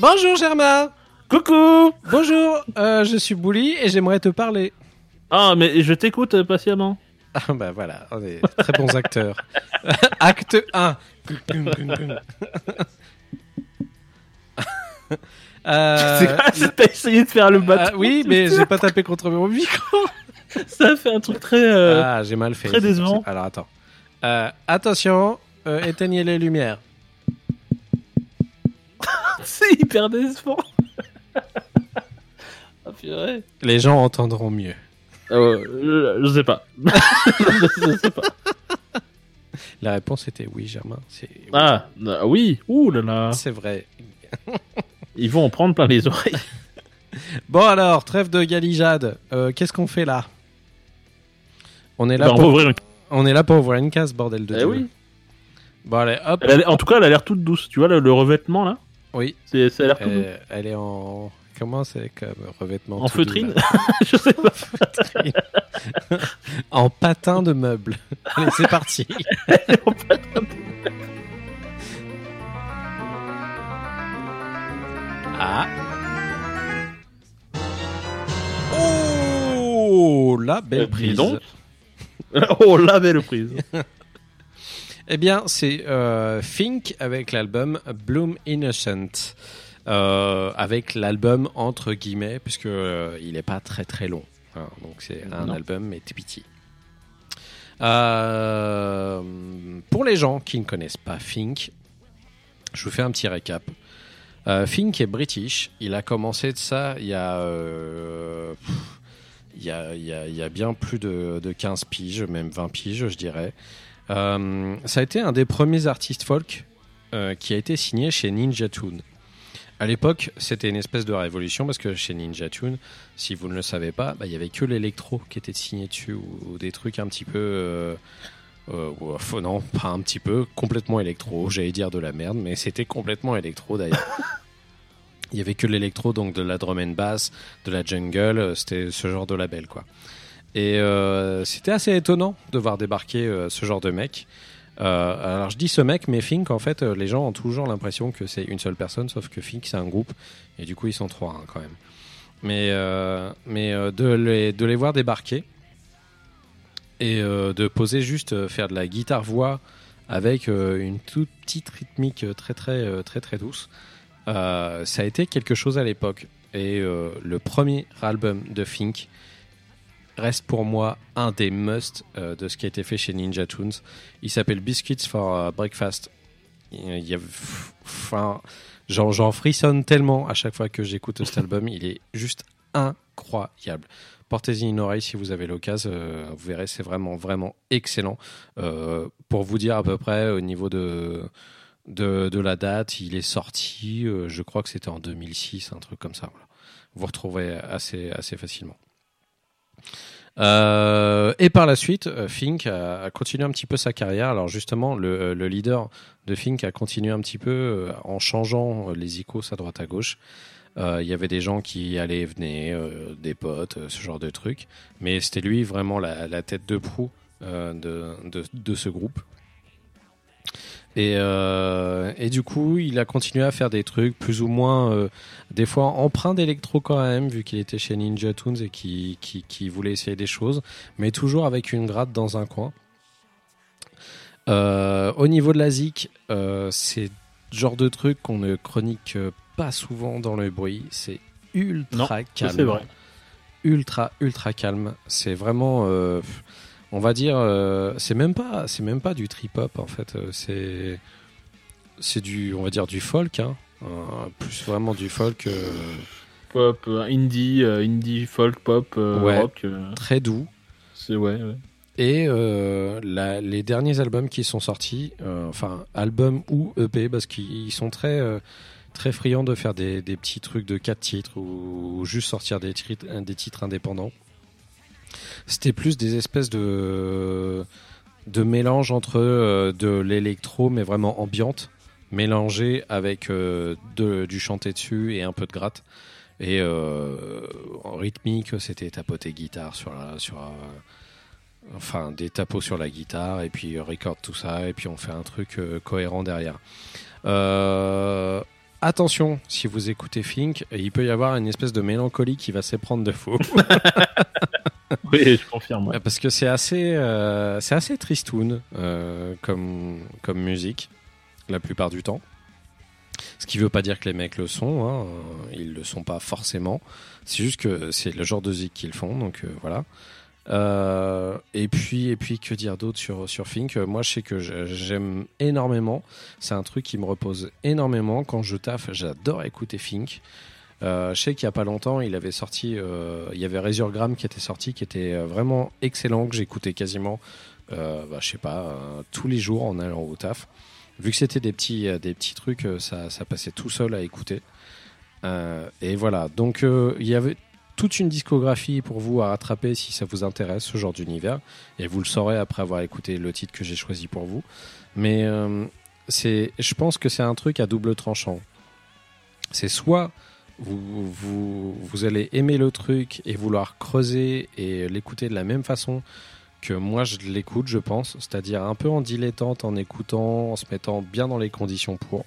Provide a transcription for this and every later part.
Bonjour Germain Coucou Bonjour, euh, je suis Bouli et j'aimerais te parler. Ah, mais je t'écoute euh, patiemment. Ah bah voilà, on est très bons acteurs. Acte 1. Euh, C'est T'as essayé de faire le bateau ah, oui, mais j'ai pas tapé contre mon micro. Ça fait un truc très... euh, ah, j'ai mal fait. très décevant. Alors attends. Euh, attention, euh, éteignez les lumières. C'est hyper décevant. ah purée. Les gens entendront mieux. Euh, je, je sais pas. je sais pas. La réponse était oui, Germain. C'est Ah, euh, oui. Ouh là là. c'est vrai. Ils vont en prendre plein les oreilles. Bon alors, trêve de galijade. Euh, Qu'est-ce qu'on fait là? On est là on pour ouvrir une... on est là pour ouvrir une case, bordel de Eh Dieu. oui. Bon allez, hop. Elle a- en tout cas, elle a l'air toute douce. Tu vois, le, le revêtement là? Oui. c'est, Ça a l'air tout doux. Euh, elle est en comment c'est comme revêtement En feutrine Je sais pas. En patin de meuble. Allez, c'est parti. ah. Oh, la belle Euh, prise. donc. oh, la belle prise. Eh bien, c'est euh, Fink avec l'album Bloom Innocent. Euh, avec l'album entre guillemets, puisque euh, il n'est pas très très long. hein. donc c'est un Non. album, mais petit. Euh, pour les gens qui ne connaissent pas Fink, je vous fais un petit récap. Fink est british. Il a commencé de ça il y a, pff, il y a, il y a- il y a bien plus de, de 15 piges, même 20 piges, je dirais. Euh, ça a été un des premiers artistes folk euh, qui a été signé chez Ninja Tune. À l'époque, c'était une espèce de révolution parce que chez Ninja Tune, si vous ne le savez pas, bah, il y avait que l'électro qui était signé dessus ou, des trucs un petit peu. Euh, non, pas un petit peu, complètement électro. J'allais dire de la merde, mais c'était complètement électro d'ailleurs. Il y avait que l'électro, donc de la drum and bass, de la jungle, c'était ce genre de label quoi. Et euh, c'était assez étonnant de voir débarquer euh, ce genre de mec. Euh, alors je dis ce mec, mais Fink, en fait, les gens ont toujours l'impression que c'est une seule personne, sauf que Fink c'est un groupe, et du coup ils sont trois hein, quand même. Mais, mais de, les, de les voir débarquer et de poser juste faire de la guitare-voix avec une toute petite rythmique très très très très douce, ça a été quelque chose à l'époque. Et le premier album de Fink reste pour moi un des must euh, de ce qui a été fait chez Ninja Tunes. Il s'appelle Biscuits for euh, Breakfast. Il y a, enfin, j'en, frissonne tellement à chaque fois que j'écoute cet album. Il est juste incroyable. Portez-y une oreille si vous avez l'occasion. euh, vous verrez, c'est vraiment, vraiment excellent. Euh, pour vous dire à peu près au niveau de, de, de la date, il est sorti, euh, je crois que c'était en 2006, un truc comme ça. voilà. Vous retrouverez assez, assez facilement. Euh, et par la suite, euh, Fink a, continué un petit peu sa carrière. Alors justement, le, le leader de Fink a continué un petit peu euh, en changeant euh, les icônes à droite à gauche. Euh, Il y avait des gens qui allaient et venaient, euh, des potes, euh, ce genre de trucs. Mais c'était lui vraiment la, tête de proue euh, de ce groupe. Et, euh, et du coup, il a continué à faire des trucs plus ou moins, euh, des fois empreints d'électro quand même, vu qu'il était chez Ninja Tunes et qui, qui, qui voulait essayer des choses, mais toujours avec une gratte dans un coin. Euh, au niveau de la euh, c'est le genre de truc qu'on ne chronique pas souvent dans le bruit. C'est ultra Ça, calme c'est vrai. ultra ultra calme. C'est vraiment, on va dire, euh, c'est même pas, c'est même pas du trip hop en fait. Euh, C'est c'est du, on va dire du folk, hein. Euh, plus vraiment du folk Pop, indie, indie, folk, pop, Ouais. rock. très doux. c'est ouais. ouais. Et euh, la- les derniers albums qui sont sortis, euh, enfin albums ou EP, parce qu'ils sont très euh, très friands de faire des, des petits trucs de quatre titres ou, ou juste sortir des, titres- des titres indépendants. C'était plus des espèces de de mélange entre euh, de l'électro mais vraiment ambiante, mélangé avec euh, de- du chanté dessus et un peu de gratte. Et euh, en rythmique, c'était tapoter guitare sur la, sur enfin des tapos sur la guitare et puis record tout ça et puis on fait un truc cohérent derrière. Attention, si vous écoutez Fink, il peut y avoir une espèce de mélancolie qui va s'éprendre de faux. Oui, je confirme. ouais. Parce que c'est assez, euh, c'est assez tristoun euh, comme, comme musique, la plupart du temps. Ce qui veut pas dire que les mecs le sont, hein, euh, ils le sont pas forcément. C'est juste que c'est le genre de zik qu'ils font, donc euh, voilà. Euh, et puis, et puis, que dire d'autre sur sur Fink? Moi, je sais que j'aime énormément. C'est un truc qui me repose énormément quand je taffe. J'adore écouter Fink. Euh, je sais qu'il y a pas longtemps, il avait sorti, euh, il y avait Resurgram qui était sorti, qui était euh, vraiment excellent, que j'écoutais quasiment, bah, je sais pas, tous les jours en allant au taf. Vu que c'était des petits, des petits trucs, ça, ça passait tout seul à écouter. Et voilà, donc il y avait toute une discographie pour vous à rattraper si ça vous intéresse, ce genre d'univers. Et vous le saurez après avoir écouté le titre que j'ai choisi pour vous. Mais euh, c'est, je pense que c'est un truc à double tranchant. C'est soit vous, vous, vous allez aimer le truc et vouloir creuser et l'écouter de la même façon que moi je l'écoute, je pense, c'est-à-dire un peu en dilettante, en écoutant, en se mettant bien dans les conditions pour.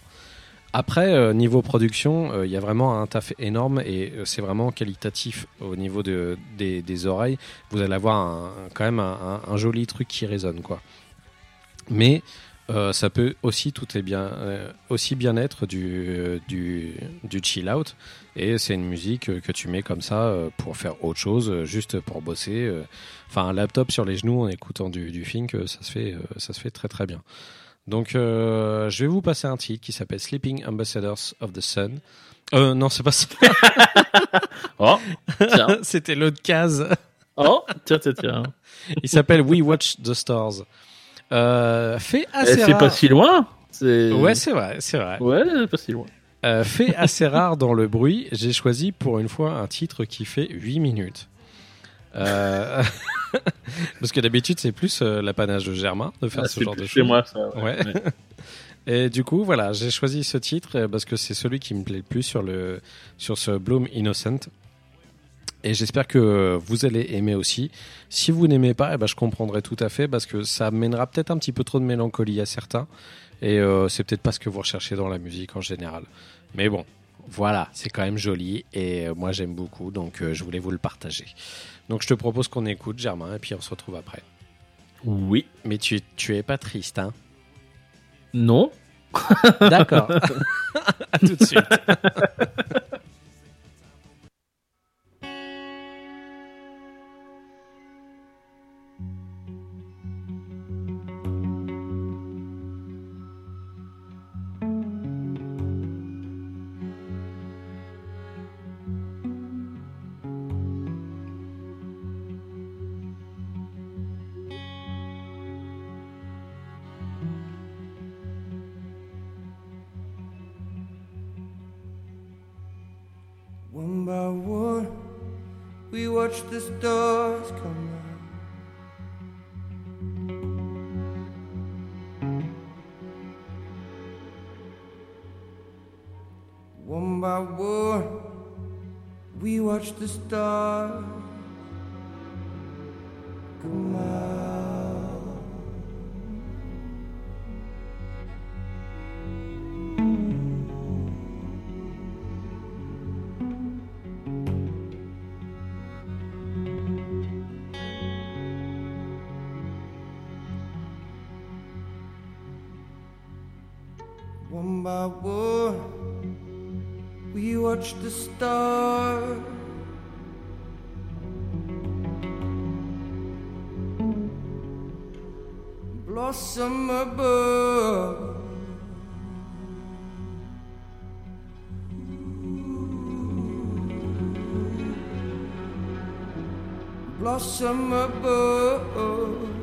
Après, euh, niveau production, euh, il y a vraiment un taf énorme et euh, c'est vraiment qualitatif au niveau de, des, oreilles. Vous allez avoir un- quand même un, joli truc qui résonne, quoi. Mais ça peut aussi bien, aussi bien être du, du, du chill out. Et c'est une musique que tu mets comme ça pour faire autre chose, juste pour bosser. Enfin, un laptop sur les genoux en écoutant du, du Fink, ça se fait, ça se fait très très bien. Donc, euh, je vais vous passer un titre qui s'appelle Sleeping Ambassadors of the Sun. Euh, non, c'est pas ça. Oh, tiens. C'était l'autre case. Oh, tiens, tiens, tiens. Il s'appelle We Watch the Stars. Euh, fait Eh, assez C'est rare. pas si loin. C'est Ouais, c'est vrai, c'est vrai. Ouais, c'est pas si loin. Euh, fait assez rare dans le bruit, j'ai choisi pour une fois un titre qui fait 8 minutes. Euh, Parce que d'habitude, c'est plus euh, l'apanage de Germain de faire Ah, ce c'est genre de choses. chez moi, ça. Ouais. Et du coup, voilà, j'ai choisi ce titre euh, parce que c'est celui qui me plaît le plus sur, le, sur ce Bloom Innocent. Et j'espère que vous allez aimer aussi. Si vous n'aimez pas, eh ben, je comprendrai tout à fait parce que ça mènera peut-être un petit peu trop de mélancolie à certains. Et euh, c'est peut-être pas ce que vous recherchez dans la musique en général. Mais bon, voilà, c'est quand même joli et euh, moi j'aime beaucoup, donc euh, je voulais vous le partager. Donc je te propose qu'on écoute Germain et puis on se retrouve après. Oui. Mais tu, tu es pas triste, hein? Non. D'accord. à tout de suite. watch the stars come out. One by one, we watch the stars my war. We watch the stars. Blossom above. Blossom above.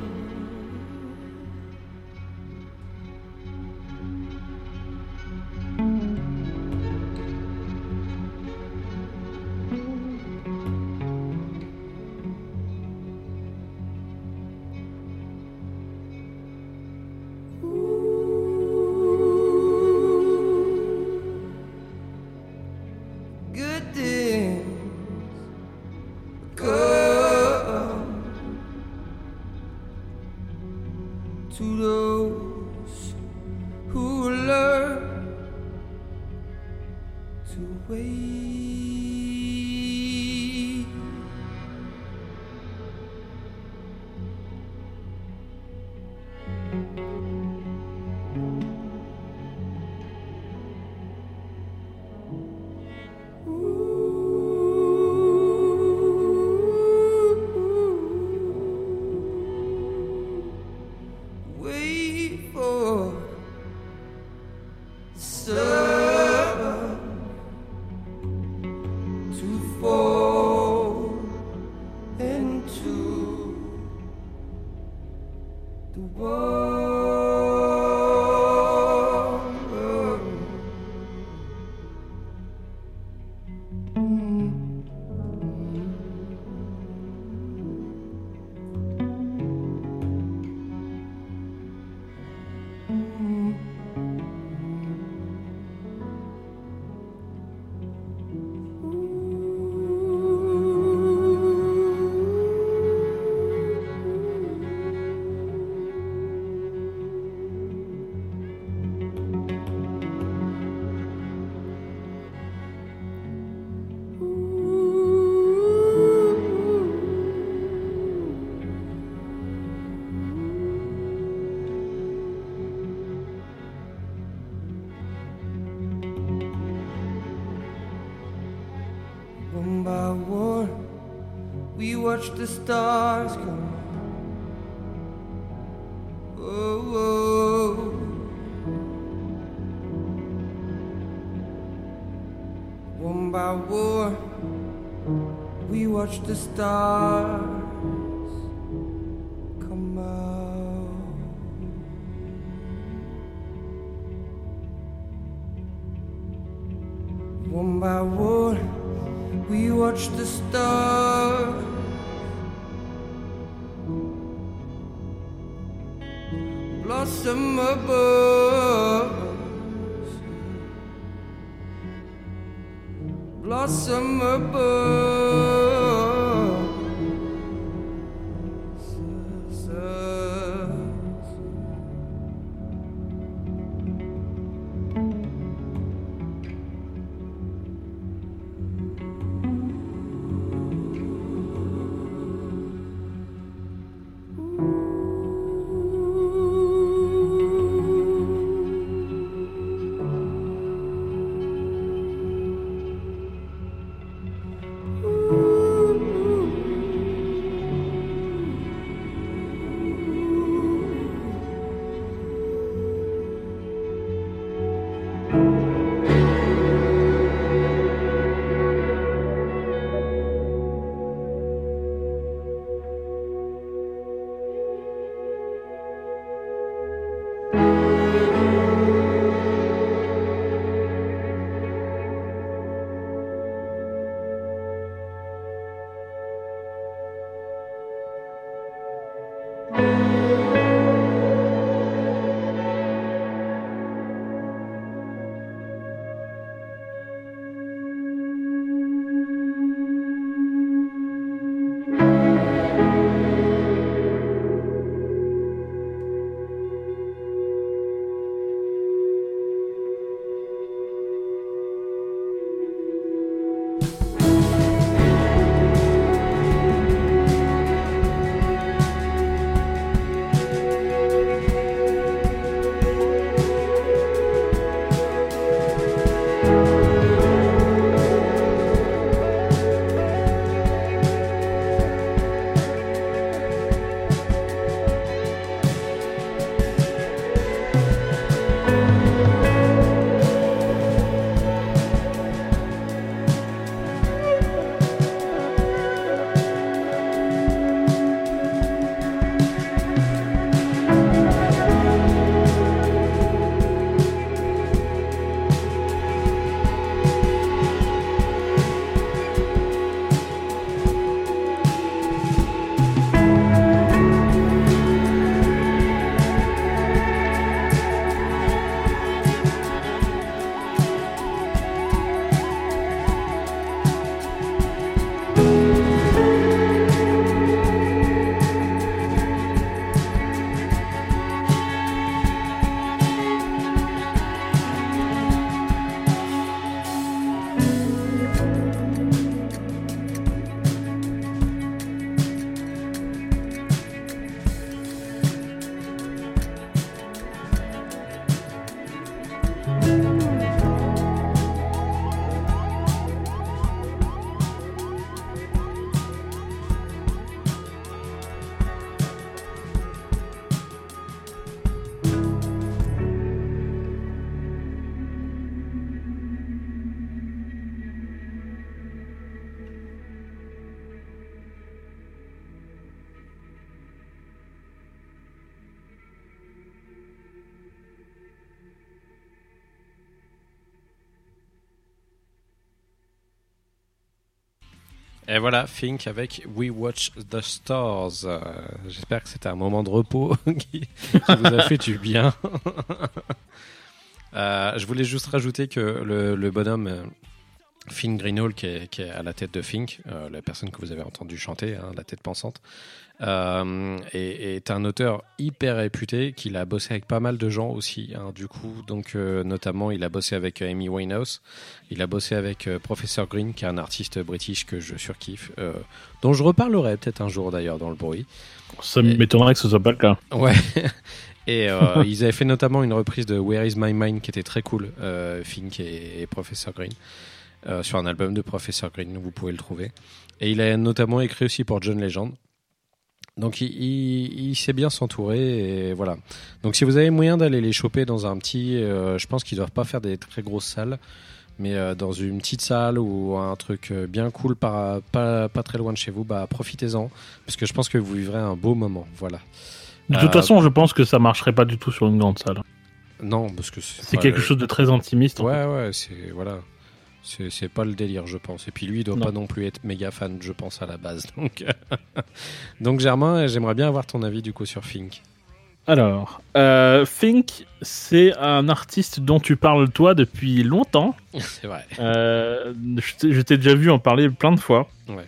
Mm. Watch the stars come. Oh, oh. One by one, we watch the stars blossom above. Blossom above Et voilà, Fink avec We Watch the Stars. Euh, J'espère que c'était un moment de repos qui, vous a fait du bien. Euh, je voulais juste rajouter que le, le bonhomme euh, Finn Greenhall, qui est, qui est à la tête de Fink, euh, la personne que vous avez entendu chanter, hein, la tête pensante, euh, est, est un auteur hyper réputé, qu'il a bossé avec pas mal de gens aussi. hein, du coup, donc euh, notamment, il a bossé avec Amy Winehouse, il a bossé avec Professor Green, qui est un artiste british que je surkiffe, dont je reparlerai peut-être un jour d'ailleurs dans le bruit. Ça m'étonnerait que ce soit pas le cas. Ouais. Et euh, ils avaient fait notamment une reprise de Where Is My Mind qui était très cool, euh, Fink et, et Professor Green, euh, sur un album de Professor Green, vous pouvez le trouver. Et il a notamment écrit aussi pour John Legend. Donc il, il- il sait bien s'entourer et voilà. Donc si vous avez moyen d'aller les choper dans un petit, euh, je pense qu'ils doivent pas faire des très grosses salles, mais euh, dans une petite salle ou un truc bien cool pas, pas très loin de chez vous, bah profitez-en parce que je pense que vous vivrez un beau moment. Voilà. De toute façon, je pense que ça marcherait pas du tout sur une grande salle. Non, parce que c'est quelque chose de très intimiste. Ouais, ouais, c'est voilà. C'est pas le délire, je pense. Et puis lui, il doit Non. pas non plus être méga fan, je pense, à la base. Donc, donc Germain, j'aimerais bien avoir ton avis du coup sur Fink. Alors, euh, Fink, c'est un artiste dont tu parles toi depuis longtemps. c'est vrai. Euh, je t'ai- déjà vu en parler plein de fois. Ouais.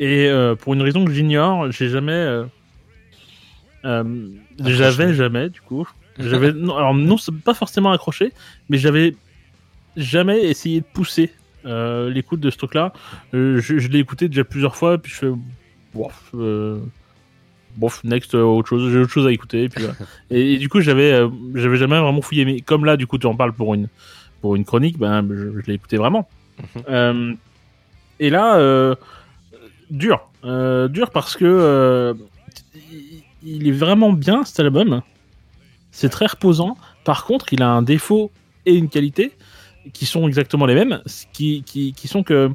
Et euh, pour une raison que j'ignore, j'ai jamais. euh, euh, j'avais jamais, du coup. J'avais. alors, non, pas forcément accroché, mais j'avais jamais essayé de pousser euh, l'écoute de ce truc-là. Euh, je je l'ai écouté déjà plusieurs fois, puis je fais. Bof, euh, bof, next, autre chose, j'ai autre chose à écouter. Et, puis, voilà. et, et du coup, j'avais j'avais jamais vraiment fouillé. Mais comme là, du coup, tu en parles pour une, pour une chronique, ben, je, je l'ai écouté vraiment. Mhm. Et là, dur. Dur parce que il est vraiment bien cet album. C'est très reposant. Par contre, il a un défaut et une qualité qui sont exactement les mêmes, qui, qui, qui sont que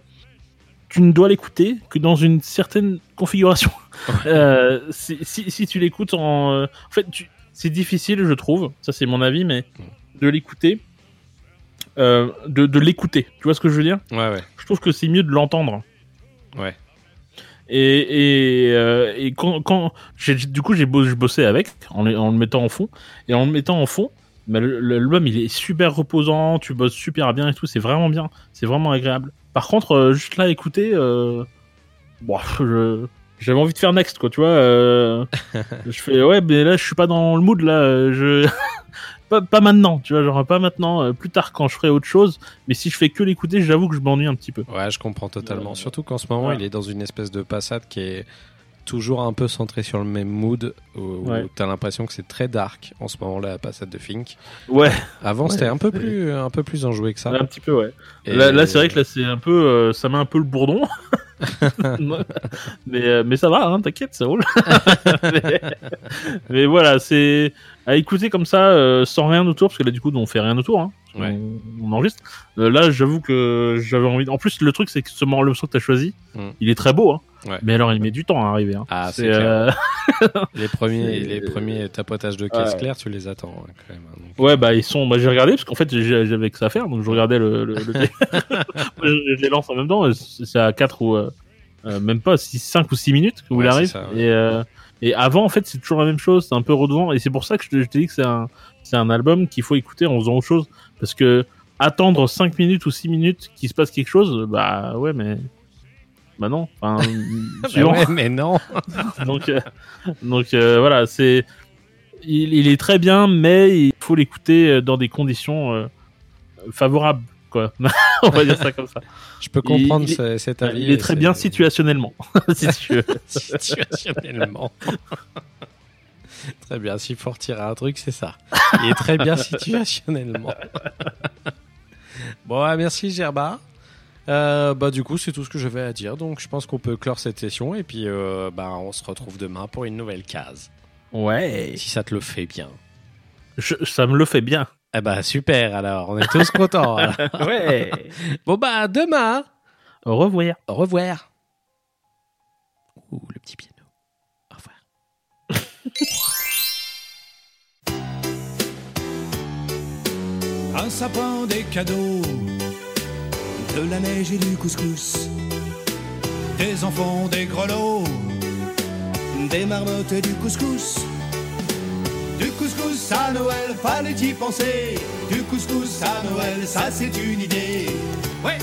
tu ne dois l'écouter que dans une certaine configuration. Euh, si, si, si tu l'écoutes en... euh, En fait, c'est difficile, je trouve, ça c'est mon avis, mais de l'écouter, euh, de, de l'écouter. Tu vois ce que je veux dire? Ouais, ouais. Je trouve que c'est mieux de l'entendre. Ouais. Et, et, euh, et quand, quand j'ai- du coup j'ai bo- je bossais avec en, en le mettant en fond et en le mettant en fond mais l'album il est super reposant tu bosses super bien et tout c'est vraiment bien c'est vraiment agréable. Par contre euh, juste là écouter euh, bon, je- j'avais envie de faire next quoi tu vois euh, je fais ouais mais là je suis pas dans le mood là je pas, pas maintenant tu vois genre pas maintenant euh, plus tard quand je ferai autre chose mais si je fais que l'écouter j'avoue que je m'ennuie un petit peu. Ouais, je comprends totalement. Euh, Surtout qu'en ce moment, il est dans une espèce de passade qui est toujours un peu centrée sur le même mood, où, où Ouais. t'as l'impression que c'est très dark en ce moment-là, la passade de Fink. ouais Avant, Ouais. c'était un peu plus, un peu plus enjoué que ça. un petit peu ouais Et- Là, là, c'est vrai que là, c'est un peu, euh, ça met un peu le bourdon. mais, euh, mais ça va, hein, t'inquiète, ça roule. mais, mais voilà, c'est à écouter comme ça, euh, sans rien autour, parce que là, du coup, on fait rien autour. Hein. Ouais. On, on enregistre. Euh, là, j'avoue que j'avais envie. En plus, le truc, c'est que ce morceau que t'as choisi, Mm. il est très beau. Hein. Ouais. Mais alors, il met du temps à arriver. Hein. Ah, c'est euh, Les premiers, C'est- les premiers tapotages de caisse Ouais. claire, tu les attends hein, quand même. hein, donc. Ouais, bah ils sont. Bah, j'ai regardé parce qu'en fait j'avais que ça à faire, donc je regardais le. le, le... je, les lance en même temps. C'est à 4 ou euh, euh, même pas 6, 5 ou 6 minutes où Ouais, il arrive. ça. Et euh, et avant en fait c'est toujours la même chose, c'est un peu redondant et c'est pour ça que je te, je t'ai dit que c'est un c'est un album qu'il faut écouter en faisant autre chose parce que attendre 5 minutes ou 6 minutes qu'il se passe quelque chose, bah ouais mais bah non. Enfin, Bah suivant. ouais, mais non. donc euh, donc euh, voilà c'est il, il est très bien mais il faut l'écouter euh, dans des conditions euh, favorables quoi on va dire ça comme ça Je peux comprendre il ce- cet avis. il est très bien situationnellement si tu veux. situationnellement. très bien, s'il faut retirer un truc, c'est ça. Il est très bien situationnellement. bon, merci Gerba. Euh, bah du coup c'est tout ce que j'avais à dire donc je pense qu'on peut clore cette session et puis euh, bah on se retrouve demain pour une nouvelle case ouais si ça te le fait bien Je- ça me le fait bien eh bah super alors. On est tous contents ouais. Bon bah demain. Au revoir. Au revoir. Ouh le petit piano. Au revoir. Un sapin, des cadeaux, de la neige et du couscous. des enfants, des grelots, Des marmottes et du couscous. Couscous à Noël, fallait y penser. Du couscous à Noël, ça c'est une idée. Ouais,